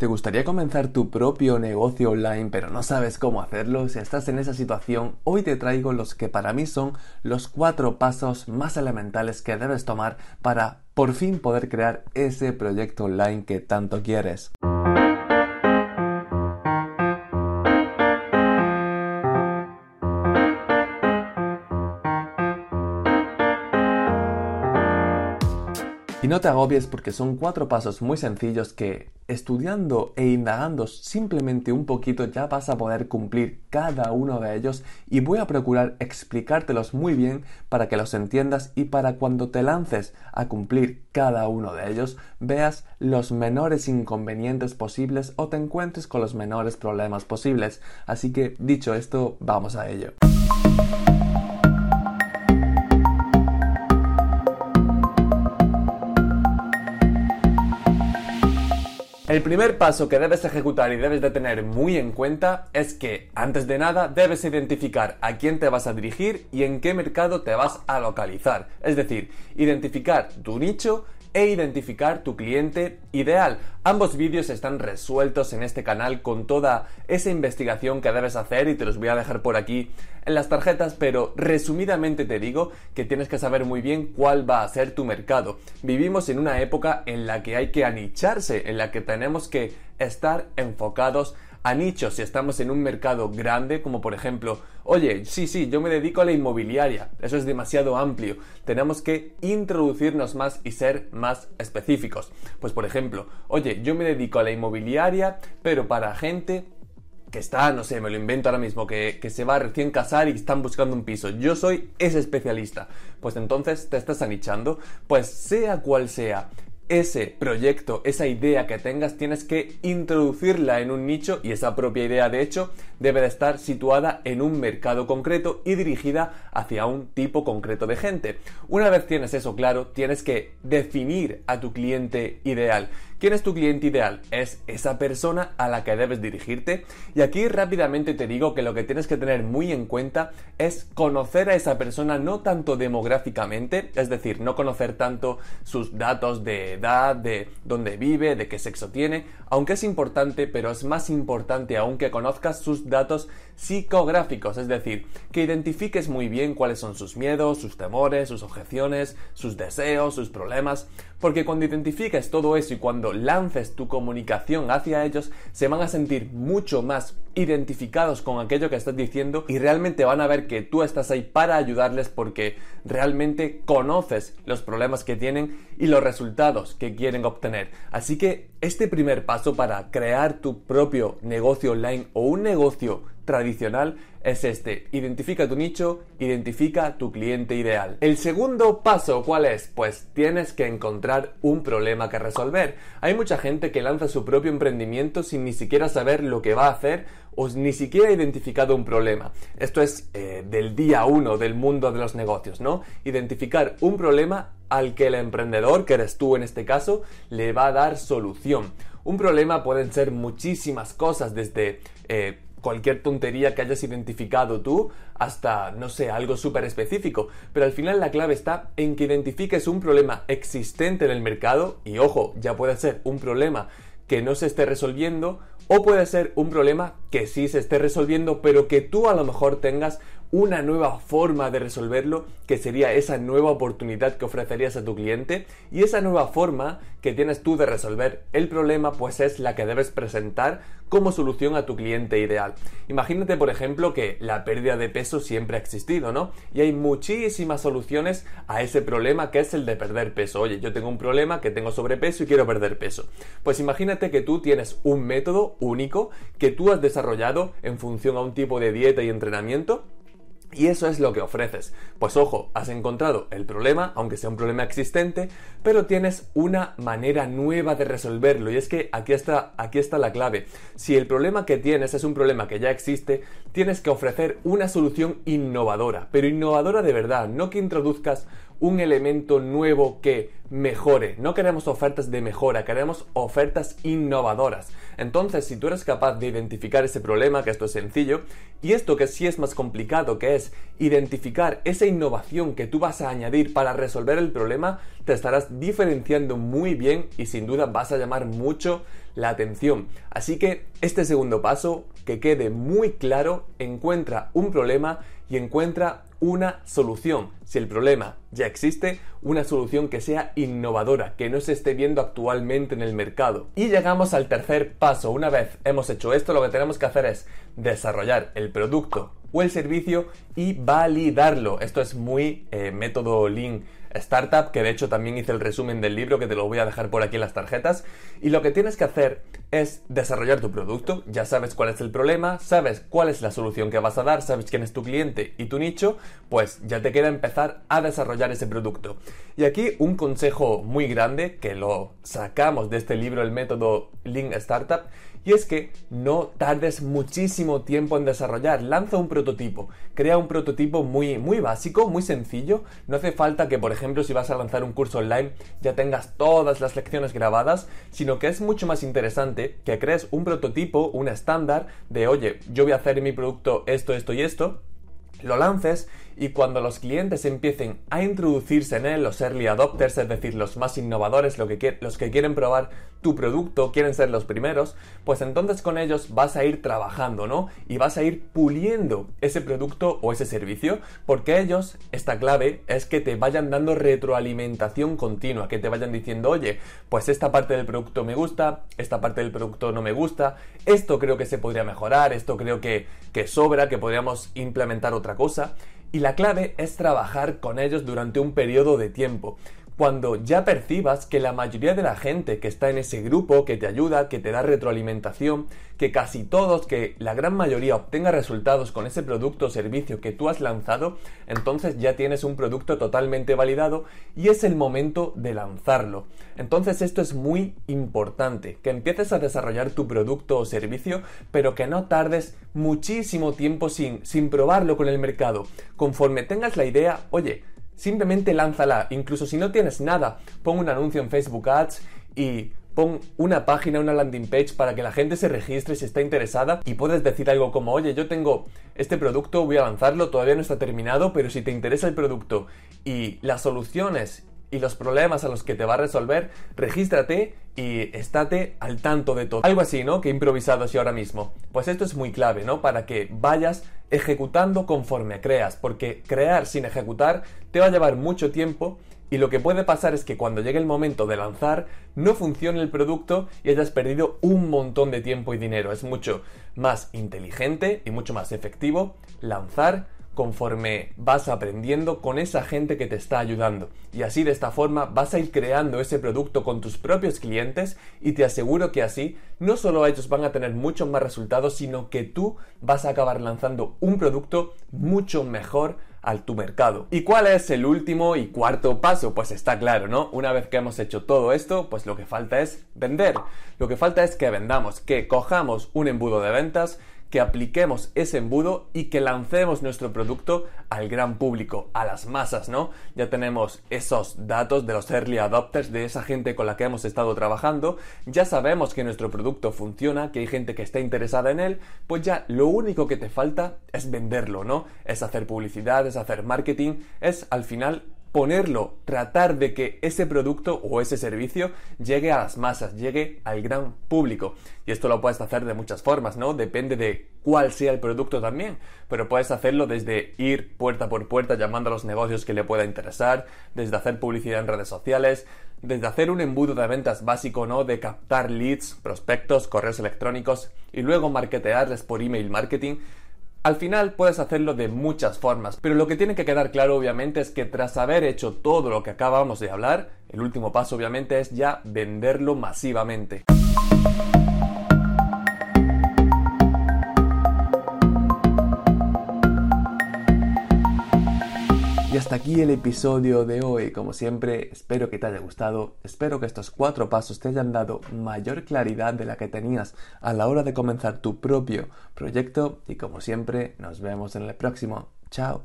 ¿Te gustaría comenzar tu propio negocio online pero no sabes cómo hacerlo? Si estás en esa situación, hoy te traigo los que para mí son los cuatro pasos más elementales que debes tomar para por fin poder crear ese proyecto online que tanto quieres. No te agobies porque son cuatro pasos muy sencillos que, estudiando e indagando simplemente un poquito, ya vas a poder cumplir cada uno de ellos y voy a procurar explicártelos muy bien para que los entiendas y para cuando te lances a cumplir cada uno de ellos veas los menores inconvenientes posibles o te encuentres con los menores problemas posibles. Así que dicho esto, vamos a ello. El primer paso que debes ejecutar y debes de tener muy en cuenta es que, antes de nada, debes identificar a quién te vas a dirigir y en qué mercado te vas a localizar. Es decir, identificar tu nicho e identificar tu cliente ideal. Ambos vídeos están resueltos en este canal con toda esa investigación que debes hacer y te los voy a dejar por aquí en las tarjetas, pero resumidamente te digo que tienes que saber muy bien cuál va a ser tu mercado. Vivimos en una época en la que hay que anicharse, en la que tenemos que estar enfocados a si estamos en un mercado grande, como por ejemplo, oye, sí, sí, yo me dedico a la inmobiliaria, eso es demasiado amplio, tenemos que introducirnos más y ser más específicos. Pues por ejemplo, oye, yo me dedico a la inmobiliaria, pero para gente que está, no sé, me lo invento ahora mismo, que, que, se va a recién casar y están buscando un piso. Yo soy ese especialista. Pues entonces te estás anichando. Pues sea cual sea ese proyecto, esa idea que tengas, tienes que introducirla en un nicho y esa propia idea, de hecho, debe de estar situada en un mercado concreto y dirigida hacia un tipo concreto de gente. Una vez tienes eso claro, tienes que definir a tu cliente ideal. ¿Quién es tu cliente ideal? Es esa persona a la que debes dirigirte. Y aquí rápidamente te digo que lo que tienes que tener muy en cuenta es conocer a esa persona no tanto demográficamente, es decir, no conocer tanto sus datos de edad, de dónde vive, de qué sexo tiene, aunque es importante, pero es más importante aún que conozcas sus datos psicográficos, es decir, que identifiques muy bien cuáles son sus miedos, sus temores, sus objeciones, sus deseos, sus problemas, porque cuando identifiques todo eso y cuando lances tu comunicación hacia ellos, se van a sentir mucho más identificados con aquello que estás diciendo y realmente van a ver que tú estás ahí para ayudarles porque realmente conoces los problemas que tienen y los resultados que quieren obtener. Así que este primer paso para crear tu propio negocio online o un negocio tradicional es este. Identifica tu nicho, identifica tu cliente ideal. El segundo paso, ¿cuál es? Pues tienes que encontrar un problema que resolver. Hay mucha gente que lanza su propio emprendimiento sin ni siquiera saber lo que va a hacer o ni siquiera ha identificado un problema. Esto es eh, del día uno del mundo de los negocios, ¿no? Identificar un problema al que el emprendedor, que eres tú en este caso, le va a dar solución. Un problema pueden ser muchísimas cosas, desde eh, cualquier tontería que hayas identificado tú hasta, no sé, algo súper específico. Pero al final la clave está en que identifiques un problema existente en el mercado y ojo, ya puede ser un problema que no se esté resolviendo o puede ser un problema que sí se esté resolviendo pero que tú a lo mejor tengas una nueva forma de resolverlo, que sería esa nueva oportunidad que ofrecerías a tu cliente y esa nueva forma que tienes tú de resolver el problema pues es la que debes presentar como solución a tu cliente ideal. Imagínate por ejemplo que la pérdida de peso siempre ha existido, ¿no? Y hay muchísimas soluciones a ese problema que es el de perder peso. Oye, yo tengo un problema que tengo sobrepeso y quiero perder peso. Pues imagínate que tú tienes un método único que tú has desarrollado en función a un tipo de dieta y entrenamiento y eso es lo que ofreces. Pues ojo, has encontrado el problema, aunque sea un problema existente, pero tienes una manera nueva de resolverlo. Y es que aquí está, aquí está la clave. Si el problema que tienes es un problema que ya existe, tienes que ofrecer una solución innovadora. Pero innovadora de verdad, no que introduzcas un elemento nuevo que mejore. No queremos ofertas de mejora, queremos ofertas innovadoras. Entonces, si tú eres capaz de identificar ese problema, que esto es sencillo, y esto que sí es más complicado, que es identificar esa innovación que tú vas a añadir para resolver el problema, te estarás diferenciando muy bien y sin duda vas a llamar mucho la atención. Así que este segundo paso, que quede muy claro, encuentra un problema y encuentra una solución. Si el problema ya existe, una solución que sea innovadora, que no se esté viendo actualmente en el mercado. Y llegamos al tercer paso. Una vez hemos hecho esto, lo que tenemos que hacer es desarrollar el producto o el servicio y validarlo. Esto es muy eh, método Lean Startup, que de hecho también hice el resumen del libro, que te lo voy a dejar por aquí en las tarjetas. Y lo que tienes que hacer es desarrollar tu producto, ya sabes cuál es el problema, sabes cuál es la solución que vas a dar, sabes quién es tu cliente y tu nicho, pues ya te queda empezar a desarrollar ese producto. Y aquí un consejo muy grande, que lo sacamos de este libro, el método Lean Startup, y es que no tardes muchísimo tiempo en desarrollar. Lanza un prototipo. Crea un prototipo muy, muy básico, muy sencillo. No hace falta que, por ejemplo, si vas a lanzar un curso online, ya tengas todas las lecciones grabadas, sino que es mucho más interesante que crees un prototipo, un estándar de, oye, yo voy a hacer en mi producto esto, esto y esto lo lances y cuando los clientes empiecen a introducirse en él, los early adopters, es decir, los más innovadores, que los que quieren probar tu producto, quieren ser los primeros, pues entonces con ellos vas a ir trabajando, ¿no? Y vas a ir puliendo ese producto o ese servicio, porque ellos, esta clave es que te vayan dando retroalimentación continua, que te vayan diciendo, oye, pues esta parte del producto me gusta, esta parte del producto no me gusta, esto creo que se podría mejorar, esto creo que, que sobra, que podríamos implementar otra cosa. Y la clave es trabajar con ellos durante un periodo de tiempo cuando ya percibas que la mayoría de la gente que está en ese grupo, que te ayuda, que te da retroalimentación, que casi todos, que la gran mayoría obtenga resultados con ese producto o servicio que tú has lanzado, entonces ya tienes un producto totalmente validado y es el momento de lanzarlo. Entonces esto es muy importante, que empieces a desarrollar tu producto o servicio, pero que no tardes muchísimo tiempo sin, sin probarlo con el mercado. Conforme tengas la idea, oye, Simplemente lánzala, incluso si no tienes nada, pon un anuncio en Facebook Ads y pon una página, una landing page para que la gente se registre si está interesada y puedes decir algo como, oye, yo tengo este producto, voy a lanzarlo, todavía no está terminado, pero si te interesa el producto y las soluciones y los problemas a los que te va a resolver, regístrate y estate al tanto de todo. Algo así, ¿no? Que improvisado así ahora mismo. Pues esto es muy clave, ¿no? Para que vayas ejecutando conforme creas, porque crear sin ejecutar te va a llevar mucho tiempo y lo que puede pasar es que cuando llegue el momento de lanzar no funcione el producto y hayas perdido un montón de tiempo y dinero. Es mucho más inteligente y mucho más efectivo lanzar conforme vas aprendiendo con esa gente que te está ayudando. Y así de esta forma vas a ir creando ese producto con tus propios clientes y te aseguro que así no solo ellos van a tener muchos más resultados, sino que tú vas a acabar lanzando un producto mucho mejor al tu mercado. ¿Y cuál es el último y cuarto paso? Pues está claro, ¿no? Una vez que hemos hecho todo esto, pues lo que falta es vender. Lo que falta es que vendamos, que cojamos un embudo de ventas, que apliquemos ese embudo y que lancemos nuestro producto al gran público, a las masas, ¿no? Ya tenemos esos datos de los early adopters, de esa gente con la que hemos estado trabajando, ya sabemos que nuestro producto funciona, que hay gente que está interesada en él, pues ya lo único que te falta es venderlo, ¿no? Es hacer publicidad, es hacer marketing, es al final ponerlo, tratar de que ese producto o ese servicio llegue a las masas, llegue al gran público. Y esto lo puedes hacer de muchas formas, ¿no? Depende de cuál sea el producto también, pero puedes hacerlo desde ir puerta por puerta llamando a los negocios que le pueda interesar, desde hacer publicidad en redes sociales, desde hacer un embudo de ventas básico, ¿no? De captar leads, prospectos, correos electrónicos y luego marketearles por email marketing al final puedes hacerlo de muchas formas, pero lo que tiene que quedar claro obviamente es que tras haber hecho todo lo que acabamos de hablar, el último paso obviamente es ya venderlo masivamente. Y hasta aquí el episodio de hoy. Como siempre, espero que te haya gustado. Espero que estos cuatro pasos te hayan dado mayor claridad de la que tenías a la hora de comenzar tu propio proyecto. Y como siempre, nos vemos en el próximo. Chao.